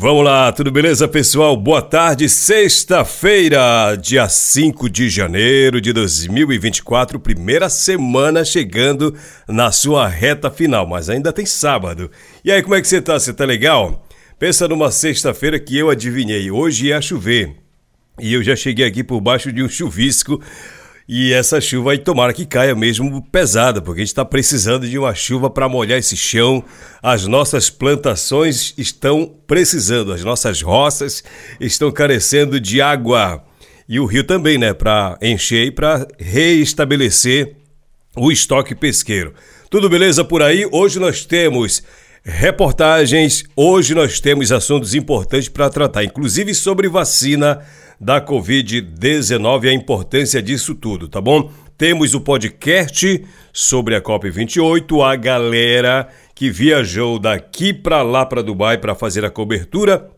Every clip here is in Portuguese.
Vamos lá, tudo beleza, pessoal? Boa tarde, sexta-feira, dia 5 de janeiro de 2024, primeira semana chegando na sua reta final, mas ainda tem sábado. E aí, como é que você tá? Você tá legal? Pensa numa sexta-feira que eu adivinhei, hoje ia chover. E eu já cheguei aqui por baixo de um chuvisco e essa chuva aí tomara que caia mesmo pesada, porque a gente está precisando de uma chuva para molhar esse chão. As nossas plantações estão precisando, as nossas roças estão carecendo de água. E o rio também, né? Para encher e para reestabelecer o estoque pesqueiro. Tudo beleza por aí? Hoje nós temos reportagens, hoje nós temos assuntos importantes para tratar, inclusive sobre vacina da Covid-19 e a importância disso tudo, tá bom? Temos o podcast sobre a COP28, a galera que viajou daqui para lá para Dubai para fazer a cobertura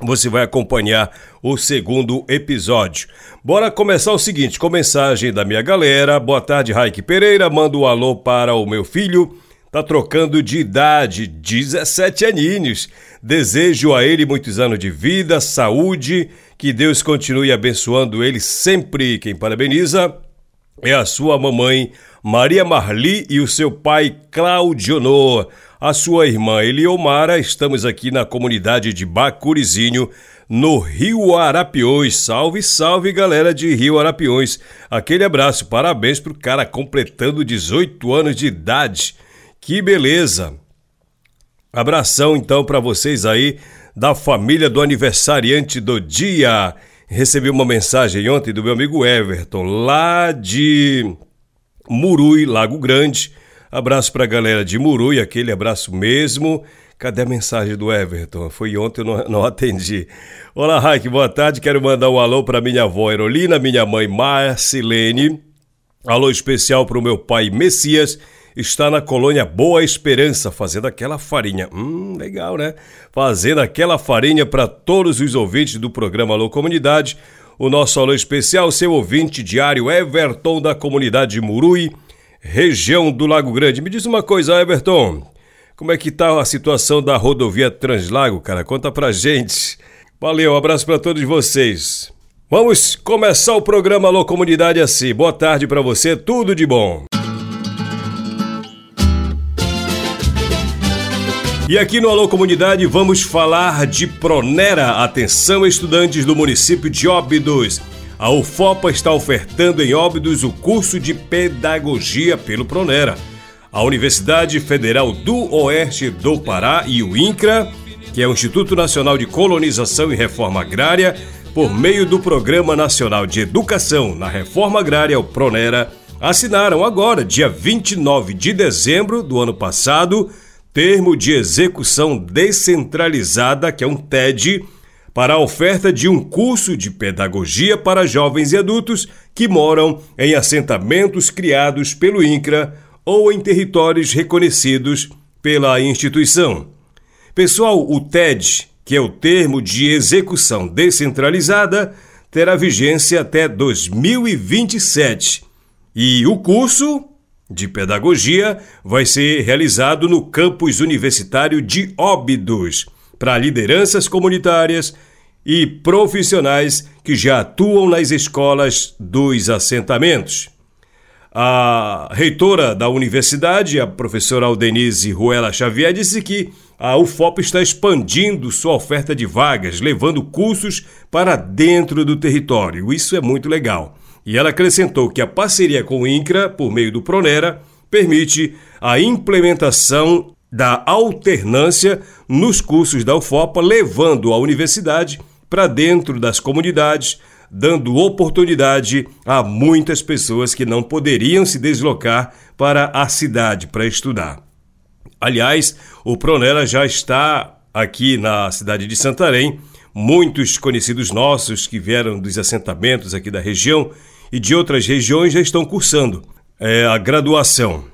você vai acompanhar o segundo episódio. Bora começar o seguinte, com mensagem da minha galera. Boa tarde, Raik Pereira. Manda um alô para o meu filho. Tá trocando de idade, 17 aninhos. Desejo a ele muitos anos de vida, saúde que Deus continue abençoando ele sempre. Quem parabeniza é a sua mamãe Maria Marli e o seu pai Claudionor. A sua irmã Eliomara, estamos aqui na comunidade de Bacurizinho, no Rio Arapiões. Salve, salve galera de Rio Arapiões. Aquele abraço, parabéns pro cara completando 18 anos de idade. Que beleza! Abração então para vocês aí da família do aniversariante do dia. Recebi uma mensagem ontem do meu amigo Everton, lá de Murui, Lago Grande. Abraço para a galera de Murui, aquele abraço mesmo. Cadê a mensagem do Everton? Foi ontem, eu não, não atendi. Olá, Raik, boa tarde. Quero mandar um alô para minha avó Erolina, minha mãe Marcilene. Alô especial para o meu pai Messias está na colônia Boa Esperança, fazendo aquela farinha. Hum, legal, né? Fazendo aquela farinha para todos os ouvintes do programa Alô Comunidade. O nosso alô especial, seu ouvinte diário Everton da comunidade Murui, região do Lago Grande. Me diz uma coisa, Everton. Como é que tá a situação da rodovia Translago, cara? Conta pra gente. Valeu, um abraço para todos vocês. Vamos começar o programa Alô Comunidade assim. Boa tarde para você, tudo de bom. E aqui no Alô Comunidade vamos falar de Pronera. Atenção, estudantes do município de Óbidos. A UFOPA está ofertando em Óbidos o curso de Pedagogia pelo Pronera. A Universidade Federal do Oeste do Pará e o INCRA, que é o Instituto Nacional de Colonização e Reforma Agrária, por meio do Programa Nacional de Educação na Reforma Agrária, o Pronera, assinaram agora, dia 29 de dezembro do ano passado, termo de execução descentralizada, que é um TED, para a oferta de um curso de pedagogia para jovens e adultos que moram em assentamentos criados pelo INCRA ou em territórios reconhecidos pela instituição. Pessoal, o TED, que é o termo de execução descentralizada, terá vigência até 2027. E o curso de Pedagogia vai ser realizado no campus universitário de Óbidos, para lideranças comunitárias e profissionais que já atuam nas escolas dos assentamentos. A reitora da universidade, a professora Aldenise Ruela Xavier, disse que a UFOP está expandindo sua oferta de vagas, levando cursos para dentro do território. Isso é muito legal. E ela acrescentou que a parceria com o INCRA, por meio do Pronera, permite a implementação da alternância nos cursos da UFOPA, levando a universidade para dentro das comunidades, dando oportunidade a muitas pessoas que não poderiam se deslocar para a cidade para estudar. Aliás, o Pronera já está aqui na cidade de Santarém. Muitos conhecidos nossos que vieram dos assentamentos aqui da região e de outras regiões já estão cursando é, a graduação.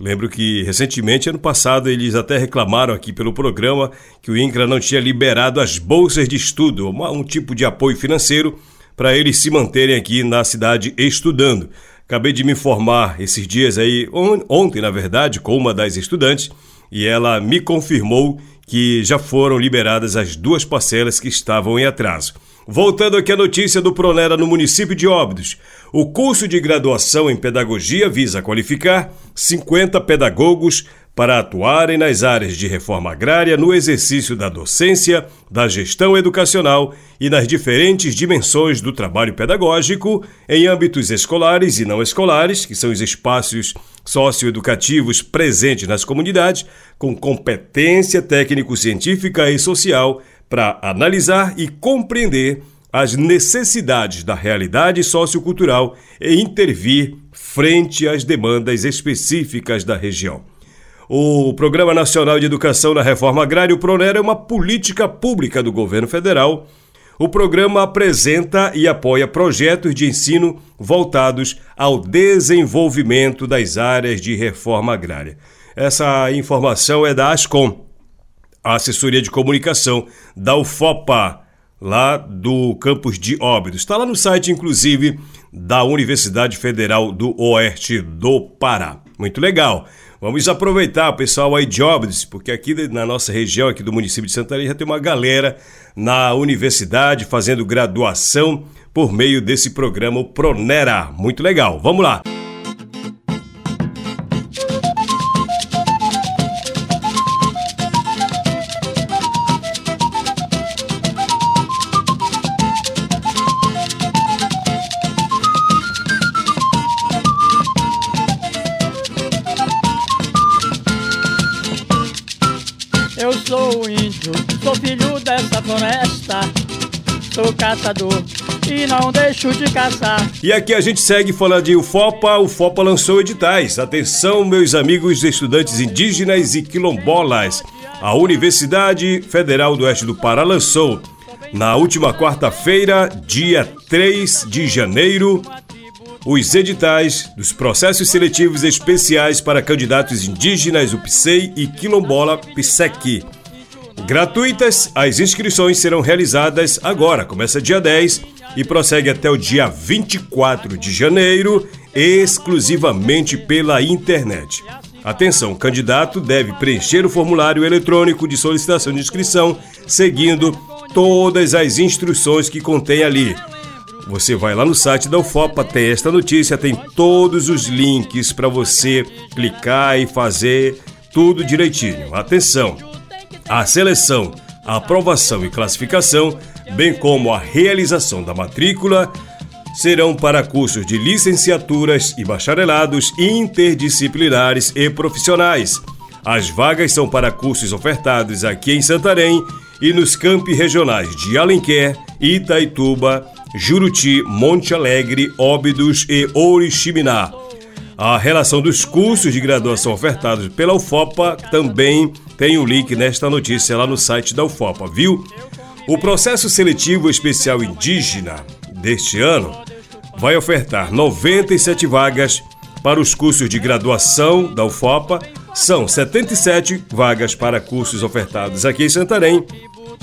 Lembro que recentemente, ano passado, eles até reclamaram aqui pelo programa que o INCRA não tinha liberado as bolsas de estudo, um tipo de apoio financeiro para eles se manterem aqui na cidade estudando. Acabei de me informar esses dias aí, ontem na verdade, com uma das estudantes, e ela me confirmou que já foram liberadas as duas parcelas que estavam em atraso. Voltando aqui à notícia do Pronera no município de Óbidos. O curso de graduação em pedagogia visa qualificar 50 pedagogos para atuarem nas áreas de reforma agrária no exercício da docência, da gestão educacional e nas diferentes dimensões do trabalho pedagógico em âmbitos escolares e não escolares, que são os espaços socioeducativos presentes nas comunidades, com competência técnico-científica e social para analisar e compreender as necessidades da realidade sociocultural e intervir frente às demandas específicas da região. O Programa Nacional de Educação na Reforma Agrária, o PRONER, é uma política pública do governo federal. O programa apresenta e apoia projetos de ensino voltados ao desenvolvimento das áreas de reforma agrária. Essa informação é da ASCOM, a assessoria de comunicação da UFOPA, lá do campus de Óbidos. Está lá no site, inclusive, da Universidade Federal do Oeste do Pará. Muito legal. Vamos aproveitar, pessoal aí de Óbidos, porque aqui na nossa região, aqui do município de Santarém, já tem uma galera na universidade fazendo graduação por meio desse programa Pronera. Muito legal. Vamos lá. Floresta. Sou caçador e não deixo de caçar. E aqui a gente segue falando de UFOPA. O UFOPA lançou editais. Atenção, meus amigos estudantes indígenas e quilombolas. A Universidade Federal do Oeste do Pará lançou na última quarta-feira, dia 3 de janeiro, os editais dos processos seletivos especiais para candidatos indígenas, o PSEI e quilombola PSEC. Gratuitas, as inscrições serão realizadas agora, começa dia 10 e prossegue até o dia 24 de janeiro, exclusivamente pela internet. Atenção, o candidato deve preencher o formulário eletrônico de solicitação de inscrição, seguindo todas as instruções que contém ali. Você vai lá no site da UFOPA, tem esta notícia, tem todos os links para você clicar e fazer tudo direitinho. Atenção! A seleção, a aprovação e classificação, bem como a realização da matrícula, serão para cursos de licenciaturas e bacharelados interdisciplinares e profissionais. As vagas são para cursos ofertados aqui em Santarém e nos campi regionais de Alenquer, Itaituba, Juruti, Monte Alegre, Óbidos e Oriximiná. A relação dos cursos de graduação ofertados pela UFOPA também tem o link nesta notícia lá no site da UFOPA, viu? O processo seletivo especial indígena deste ano vai ofertar 97 vagas para os cursos de graduação da UFOPA, são 77 vagas para cursos ofertados aqui em Santarém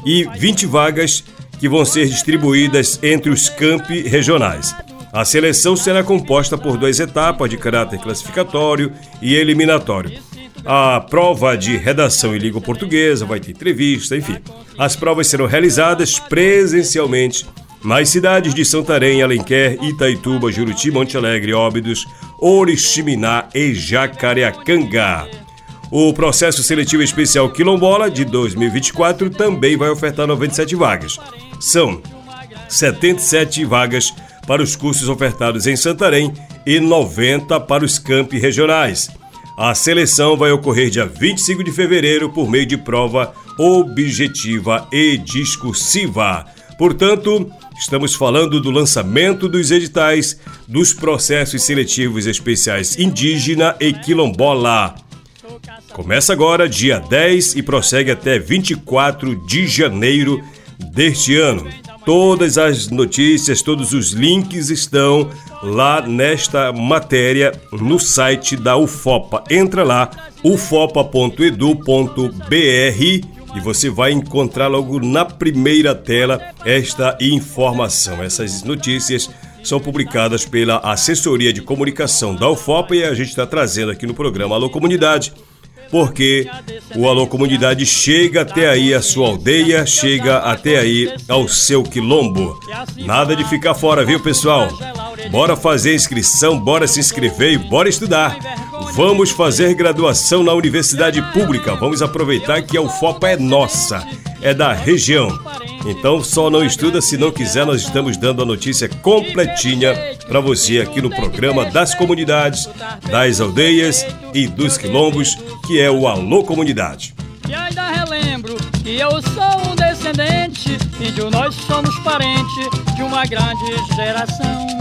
e 20 vagas que vão ser distribuídas entre os campi regionais. A seleção será composta por duas etapas de caráter classificatório e eliminatório. A prova de redação em língua portuguesa vai ter entrevista, enfim. As provas serão realizadas presencialmente nas cidades de Santarém, Alenquer, Itaituba, Juruti, Monte Alegre, Óbidos, Oriximiná e Jacareacanga. O processo seletivo especial Quilombola de 2024 também vai ofertar 97 vagas. São 77 vagas para os cursos ofertados em Santarém e 90 para os campi regionais. A seleção vai ocorrer dia 25 de fevereiro por meio de prova objetiva e discursiva. Portanto, estamos falando do lançamento dos editais dos processos seletivos especiais indígena e quilombola. Começa agora, dia 10 e prossegue até 24 de janeiro deste ano. Todas as notícias, todos os links estão lá nesta matéria no site da UFOPA. Entra lá, ufopa.edu.br e você vai encontrar logo na primeira tela esta informação. Essas notícias são publicadas pela Assessoria de Comunicação da UFOPA e a gente está trazendo aqui no programa Alô Comunidade porque o Alô Comunidade chega até aí a sua aldeia, chega até aí ao seu quilombo. Nada de ficar fora, viu, pessoal? Bora fazer inscrição, bora se inscrever e bora estudar. Vamos fazer graduação na universidade pública. Vamos aproveitar que a UFOPA é nossa, é da região. Então só não estuda se não quiser, nós estamos dando a notícia completinha para você aqui no programa das comunidades, das aldeias e dos quilombos, que é o Alô Comunidade. E ainda relembro que eu sou um descendente, índio nós somos parente de uma grande geração.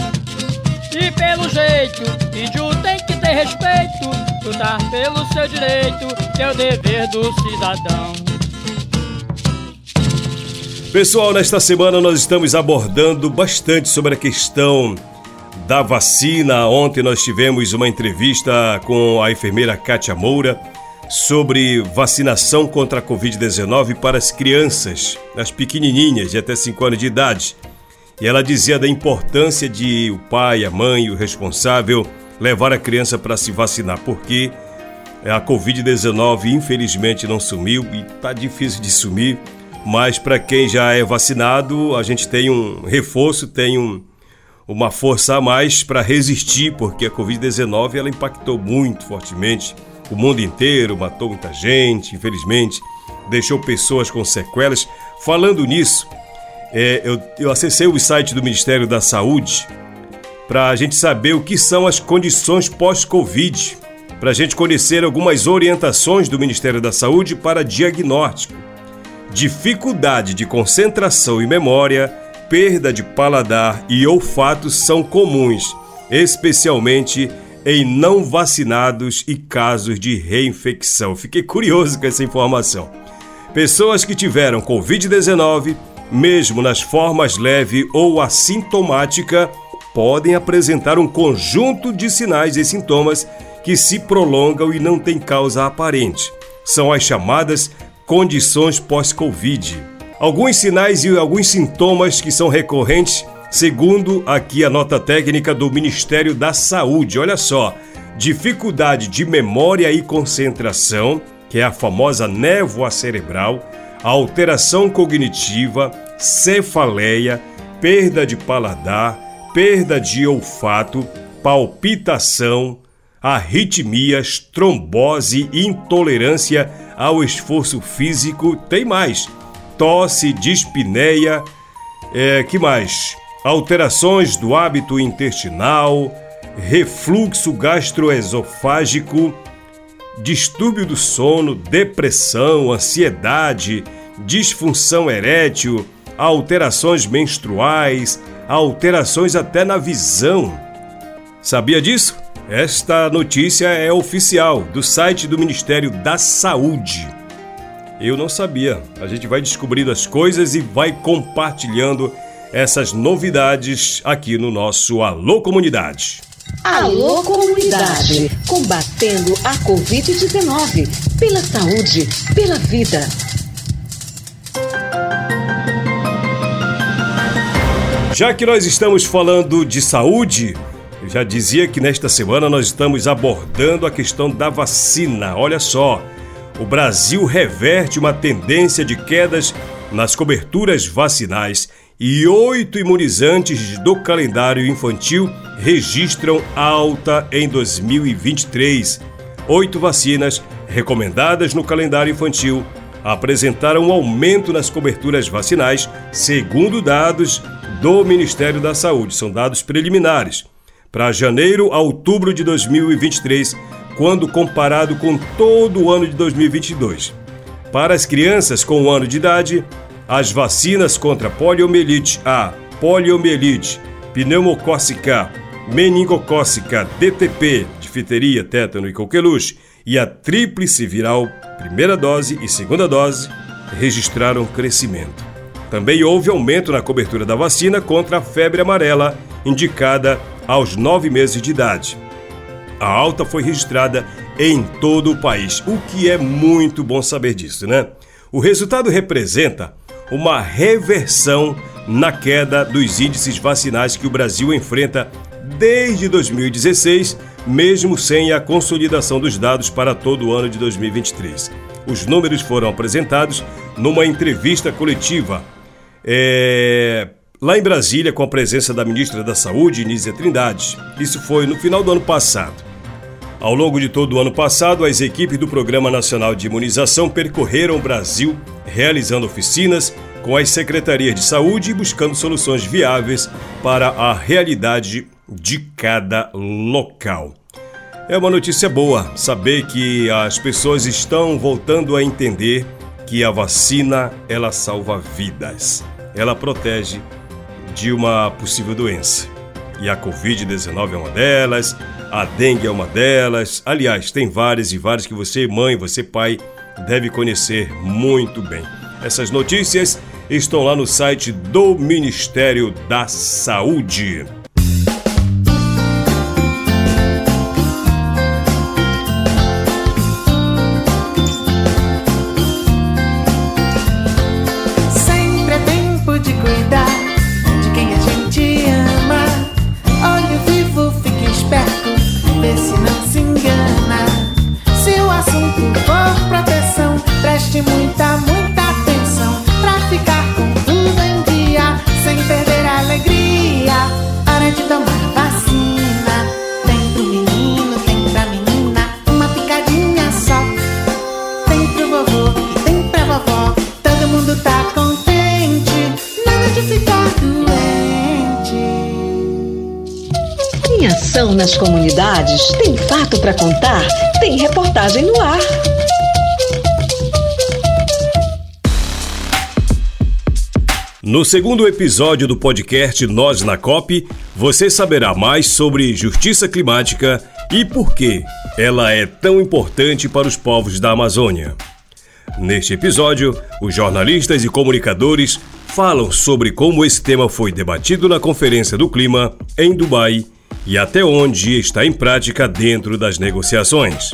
E pelo jeito, índio tem que ter respeito, lutar pelo seu direito, que é o dever do cidadão. Pessoal, nesta semana nós estamos abordando bastante sobre a questão da vacina. Ontem nós tivemos uma entrevista com a enfermeira Kátia Moura sobre vacinação contra a Covid-19 para as crianças, as pequenininhas de até 5 anos de idade. E ela dizia da importância de o pai, a mãe, o responsável levar a criança para se vacinar, porque a Covid-19 infelizmente não sumiu e está difícil de sumir mas para quem já é vacinado, a gente tem um reforço, tem um, uma força a mais para resistir, porque a Covid-19 ela impactou muito fortemente o mundo inteiro, matou muita gente, infelizmente, deixou pessoas com sequelas. Falando nisso, é, eu, eu acessei o site do Ministério da Saúde para a gente saber o que são as condições pós-Covid, para a gente conhecer algumas orientações do Ministério da Saúde para diagnóstico dificuldade de concentração e memória, perda de paladar e olfato são comuns, especialmente em não vacinados e casos de reinfecção. Fiquei curioso com essa informação. Pessoas que tiveram Covid-19, mesmo nas formas leve ou assintomática, podem apresentar um conjunto de sinais e sintomas que se prolongam e não têm causa aparente. São as chamadas condições pós-Covid. Alguns sinais e alguns sintomas que são recorrentes, segundo aqui a nota técnica do Ministério da Saúde. Olha só: dificuldade de memória e concentração, que é a famosa névoa cerebral, alteração cognitiva, cefaleia, perda de paladar, perda de olfato, palpitação, arritmias, trombose, intolerância ao esforço físico. Tem mais: tosse, dispneia, é, que mais? Alterações do hábito intestinal, refluxo gastroesofágico, distúrbio do sono, depressão, ansiedade, disfunção erétil, alterações menstruais, alterações até na visão. Sabia disso? Esta notícia é oficial do site do Ministério da Saúde. Eu não sabia. A gente vai descobrindo as coisas e vai compartilhando essas novidades aqui no nosso Alô Comunidade. Alô Comunidade, combatendo a Covid-19, pela saúde, pela vida. Já que nós estamos falando de saúde, eu já dizia que nesta semana nós estamos abordando a questão da vacina. Olha só, o Brasil reverte uma tendência de quedas nas coberturas vacinais e oito imunizantes do calendário infantil registram alta em 2023. Oito vacinas recomendadas no calendário infantil apresentaram um aumento nas coberturas vacinais, segundo dados do Ministério da Saúde. São dados preliminares. Para janeiro a outubro de 2023, quando comparado com todo o ano de 2022. Para as crianças com um ano de idade, as vacinas contra poliomielite A, poliomielite, pneumocócica, meningocócica, DTP, difteria, tétano e coqueluche e a tríplice viral, primeira dose e segunda dose, registraram crescimento. Também houve aumento na cobertura da vacina contra a febre amarela, indicada aos nove meses de idade. A alta foi registrada em todo o país, o que é muito bom saber disso, né? O resultado representa uma reversão na queda dos índices vacinais que o Brasil enfrenta desde 2016, mesmo sem a consolidação dos dados para todo o ano de 2023. Os números foram apresentados numa entrevista coletiva é, lá em Brasília com a presença da ministra da Saúde, Nízia Trindade. Isso foi no final do ano passado. Ao longo de todo o ano passado, as equipes do Programa Nacional de Imunização percorreram o Brasil, realizando oficinas com as secretarias de saúde e buscando soluções viáveis para a realidade de cada local. É uma notícia boa saber que as pessoas estão voltando a entender que a vacina ela salva vidas. Ela protege de uma possível doença. E a Covid-19 é uma delas, a dengue é uma delas. Aliás, tem várias e várias que você, mãe, você, pai, deve conhecer muito bem. Essas notícias estão lá no site do Ministério da Saúde. Nas comunidades, tem fato para contar, tem reportagem no ar. No segundo episódio do podcast Nós na COP, você saberá mais sobre justiça climática e por que ela é tão importante para os povos da Amazônia. Neste episódio, os jornalistas e comunicadores falam sobre como esse tema foi debatido na Conferência do Clima em Dubai e até onde está em prática dentro das negociações.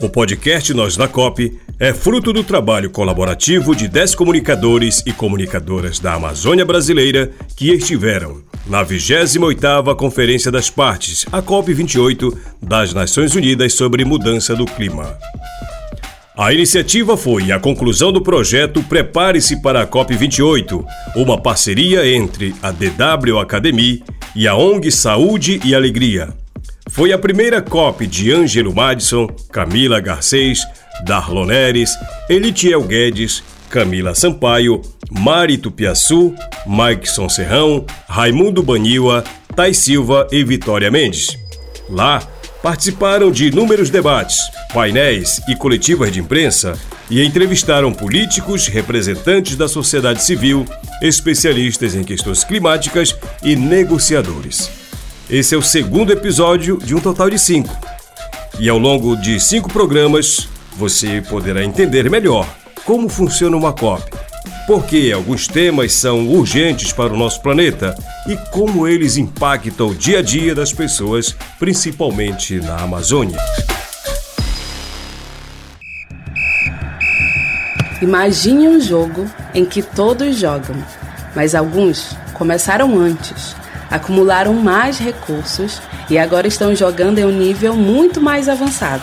O podcast Nós na COP é fruto do trabalho colaborativo de 10 comunicadores e comunicadoras da Amazônia Brasileira que estiveram na 28ª Conferência das Partes, a COP28 das Nações Unidas sobre Mudança do Clima. A iniciativa foi a conclusão do projeto Prepare-se para a COP28, uma parceria entre a DW Academy e a ONG Saúde e Alegria. Foi a primeira COP de Ângelo Madison, Camila Garcês, Darlon Neres, Elitiel Guedes, Camila Sampaio, Mari Tupiaçu, Maikson Serrão, Raimundo Baniwa, Thais Silva e Vitória Mendes. Lá, participaram de inúmeros debates, painéis e coletivas de imprensa e entrevistaram políticos, representantes da sociedade civil, especialistas em questões climáticas e negociadores. Esse é o segundo episódio de um total de cinco. E ao longo de cinco programas, você poderá entender melhor como funciona uma COP porque alguns temas são urgentes para o nosso planeta e como eles impactam o dia a dia das pessoas, principalmente na Amazônia. Imagine um jogo em que todos jogam, mas alguns começaram antes, acumularam mais recursos e agora estão jogando em um nível muito mais avançado.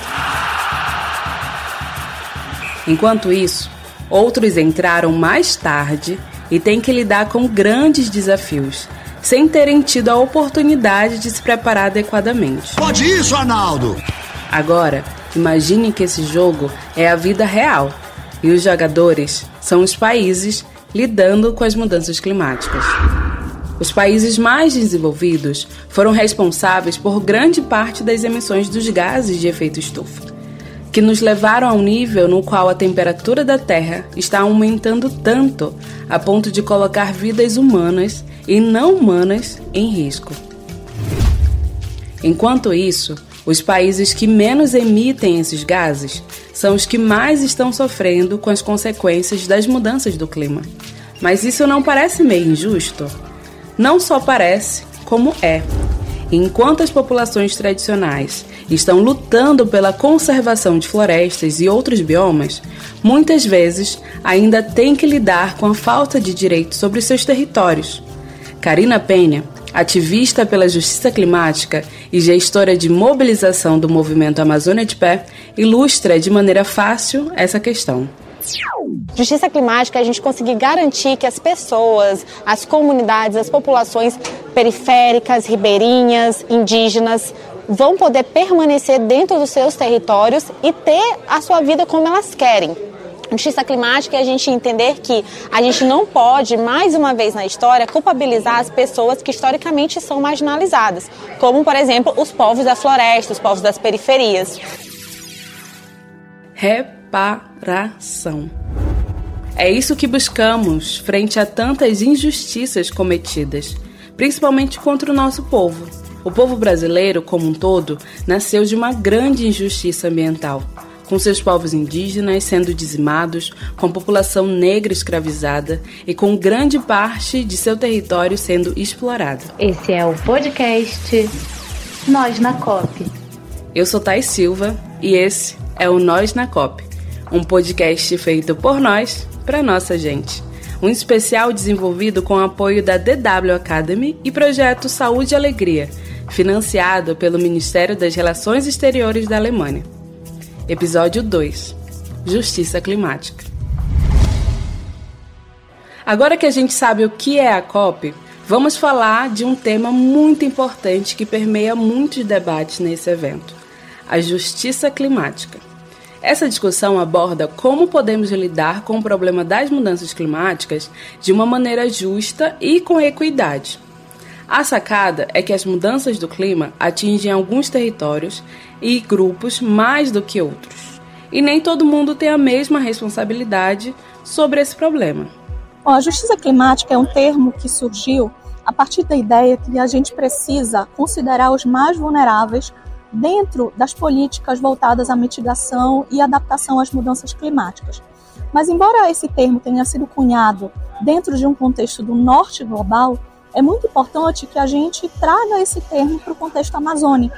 Enquanto isso, Outros entraram mais tarde e têm que lidar com grandes desafios, sem terem tido a oportunidade de se preparar adequadamente. Pode isso, Arnaldo! Agora, imagine que esse jogo é a vida real e os jogadores são os países lidando com as mudanças climáticas. Os países mais desenvolvidos foram responsáveis por grande parte das emissões dos gases de efeito estufa, que nos levaram a um nível no qual a temperatura da Terra está aumentando tanto a ponto de colocar vidas humanas e não humanas em risco. Enquanto isso, os países que menos emitem esses gases são os que mais estão sofrendo com as consequências das mudanças do clima. Mas isso não parece meio injusto? Não só parece, como é. Enquanto as populações tradicionais estão lutando pela conservação de florestas e outros biomas, muitas vezes ainda têm que lidar com a falta de direitos sobre seus territórios. Karina Penha, ativista pela justiça climática e gestora de mobilização do movimento Amazônia de Pé, ilustra de maneira fácil essa questão. Justiça climática é a gente conseguir garantir que as pessoas, as comunidades, as populações periféricas, ribeirinhas, indígenas, vão poder permanecer dentro dos seus territórios e ter a sua vida como elas querem. Justiça climática é a gente entender que a gente não pode, mais uma vez na história, culpabilizar as pessoas que historicamente são marginalizadas, como, por exemplo, os povos da floresta, os povos das periferias. Reparação. É isso que buscamos frente a tantas injustiças cometidas, principalmente contra o nosso povo. O povo brasileiro, como um todo, nasceu de uma grande injustiça ambiental com seus povos indígenas sendo dizimados, com a população negra escravizada e com grande parte de seu território sendo explorado. Esse é o podcast Nós na COP. Eu sou Thais Silva e esse é o Nós na COP, um podcast feito por nós para nossa gente. Um especial desenvolvido com o apoio da DW Academy e projeto Saúde e Alegria, financiado pelo Ministério das Relações Exteriores da Alemanha. Episódio 2 Justiça Climática. Agora que a gente sabe o que é a COP, vamos falar de um tema muito importante que permeia muitos debates nesse evento: a justiça climática. Essa discussão aborda como podemos lidar com o problema das mudanças climáticas de uma maneira justa e com equidade. A sacada é que as mudanças do clima atingem alguns territórios e grupos mais do que outros. E nem todo mundo tem a mesma responsabilidade sobre esse problema. Bom, a justiça climática é um termo que surgiu a partir da ideia que a gente precisa considerar os mais vulneráveis dentro das políticas voltadas à mitigação e adaptação às mudanças climáticas. Mas, embora esse termo tenha sido cunhado dentro de um contexto do norte global, é muito importante que a gente traga esse termo para o contexto amazônico.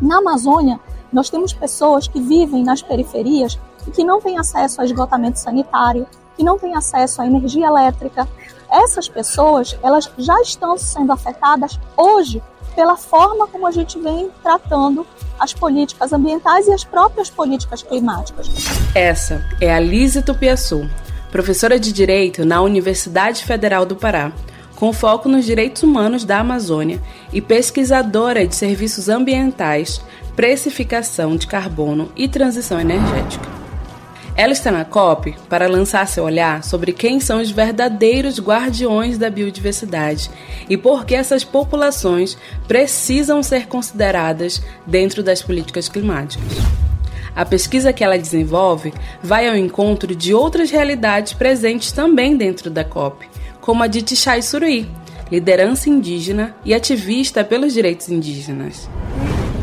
Na Amazônia, nós temos pessoas que vivem nas periferias e que não têm acesso a esgotamento sanitário, que não têm acesso à energia elétrica. Essas pessoas, elas já estão sendo afetadas hoje pela forma como a gente vem tratando as políticas ambientais e as próprias políticas climáticas. Essa é a Lise Tupiaçu, professora de Direito na Universidade Federal do Pará com foco nos direitos humanos da Amazônia e pesquisadora de serviços ambientais, precificação de carbono e transição energética. Ela está na COP para lançar seu olhar sobre quem são os verdadeiros guardiões da biodiversidade e por que essas populações precisam ser consideradas dentro das políticas climáticas. A pesquisa que ela desenvolve vai ao encontro de outras realidades presentes também dentro da COP, como a de Tichai Suruí, liderança indígena e ativista pelos direitos indígenas.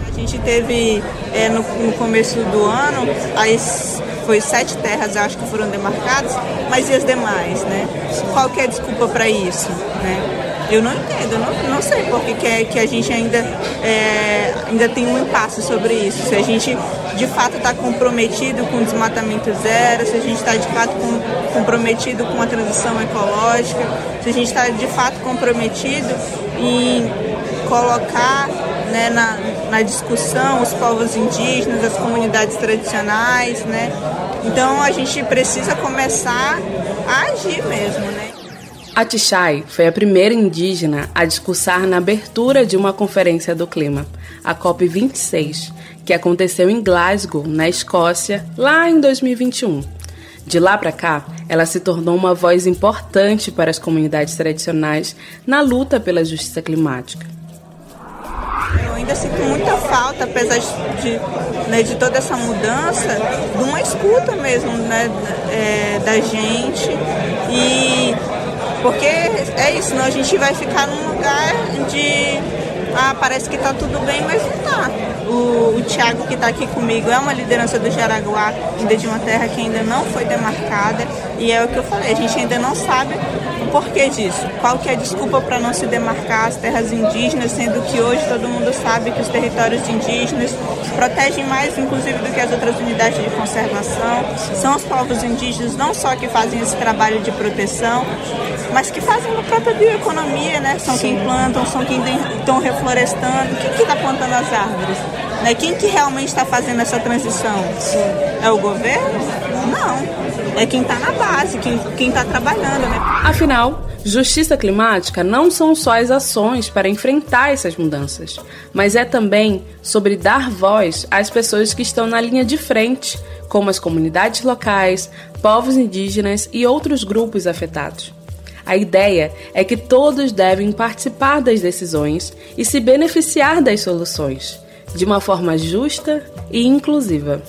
A gente teve é, no, no, começo do ano, as, foi sete terras, acho que foram demarcadas, mas e as demais, né? Qual que é a desculpa para isso, né? Eu não entendo, não, não sei porque que, é, que a gente ainda, é, ainda tem um impasse sobre isso. Se a gente de fato está comprometido com o desmatamento zero, se a gente está de fato com, comprometido com a transição ecológica, se a gente está de fato comprometido em colocar né, na, na discussão os povos indígenas, as comunidades tradicionais, né? Então a gente precisa começar a agir mesmo, né? A Tichai foi a primeira indígena a discursar na abertura de uma conferência do clima, a COP26, que aconteceu em Glasgow, na Escócia, lá em 2021. De lá para cá, ela se tornou uma voz importante para as comunidades tradicionais na luta pela justiça climática. Eu ainda sinto muita falta, apesar de, né, de toda essa mudança, de uma escuta mesmo né, é, da gente. E porque é isso, não, a gente vai ficar num lugar de ah, parece que está tudo bem, mas não está. O, o Tiago que está aqui comigo é uma liderança do Jaraguá, ainda de uma terra que ainda não foi demarcada, e é o que eu falei, a gente ainda não sabe porquê disso. Qual que é a desculpa para não se demarcar as terras indígenas, sendo que hoje todo mundo sabe que os territórios indígenas protegem mais, inclusive, do que as outras unidades de conservação. São os povos indígenas não só que fazem esse trabalho de proteção, mas que fazem a própria bioeconomia, né? São Sim. quem plantam, são quem estão reflorestando. Quem está plantando as árvores? Né? Quem que realmente está fazendo essa transição? Sim. É o governo? Não. É quem está na base, quem está trabalhando, né? Afinal, justiça climática não são só as ações para enfrentar essas mudanças, mas é também sobre dar voz às pessoas que estão na linha de frente, como as comunidades locais, povos indígenas e outros grupos afetados. A ideia é que todos devem participar das decisões e se beneficiar das soluções, de uma forma justa e inclusiva.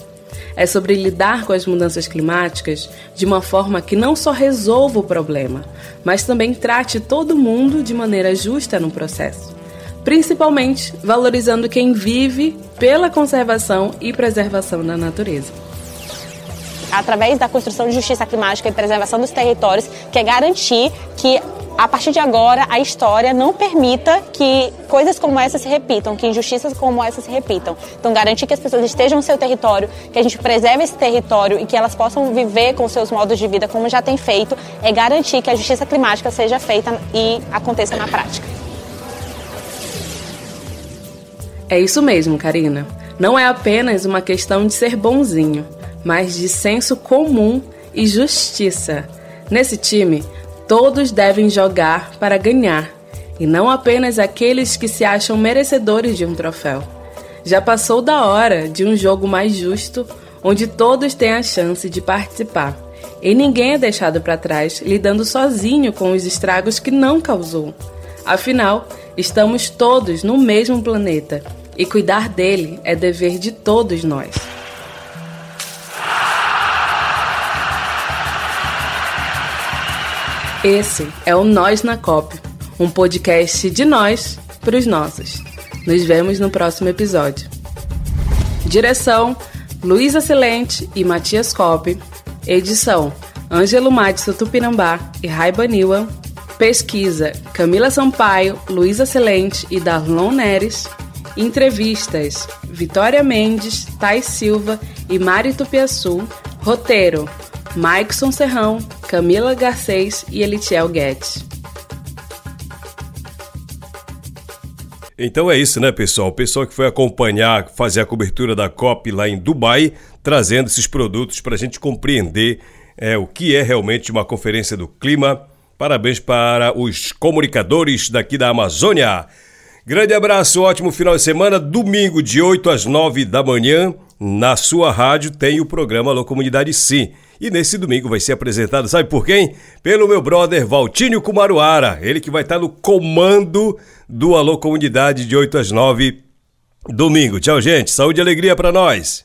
É sobre lidar com as mudanças climáticas de uma forma que não só resolva o problema, mas também trate todo mundo de maneira justa no processo. Principalmente valorizando quem vive pela conservação e preservação da natureza através da construção de justiça climática e preservação dos territórios, que é garantir que a partir de agora a história não permita que coisas como essa se repitam, que injustiças como essa se repitam. Então, garantir que as pessoas estejam no seu território, que a gente preserve esse território e que elas possam viver com seus modos de vida como já tem feito, é garantir que a justiça climática seja feita e aconteça na prática. É isso mesmo, Karina. Não é apenas uma questão de ser bonzinho mas de senso comum e justiça. Nesse time, todos devem jogar para ganhar, e não apenas aqueles que se acham merecedores de um troféu. Já passou da hora de um jogo mais justo, onde todos têm a chance de participar. E ninguém é deixado para trás lidando sozinho com os estragos que não causou. Afinal, estamos todos no mesmo planeta e cuidar dele é dever de todos nós. Esse é o Nós na COP, um podcast de nós para os nossos. Nos vemos no próximo episódio. Direção: Luísa Celente e Matias Cop. Edição: Ângelo Madison Tupinambá e Raiba Niwa. Pesquisa: Camila Sampaio, Luísa Celente e Darlon Neres. Entrevistas: Vitória Mendes, Thais Silva e Mari Tupiaçu. Roteiro: Maikson Serrão, Camila Garcês e Elitiel Guedes. Então é isso, né, pessoal? O pessoal que foi acompanhar, fazer a cobertura da COP lá em Dubai, trazendo esses produtos para a gente compreender é, o que é realmente uma conferência do clima. Parabéns para os comunicadores daqui da Amazônia. Grande abraço, ótimo final de semana. Domingo, de 8 às 9 da manhã, na sua rádio, tem o programa Alô Comunidade Sim. E nesse domingo vai ser apresentado, sabe por quem? Pelo meu brother Valtinho Kumaruara, ele que vai estar no comando do Alô Comunidade de 8 às 9 domingo. Tchau, gente. Saúde e alegria para nós.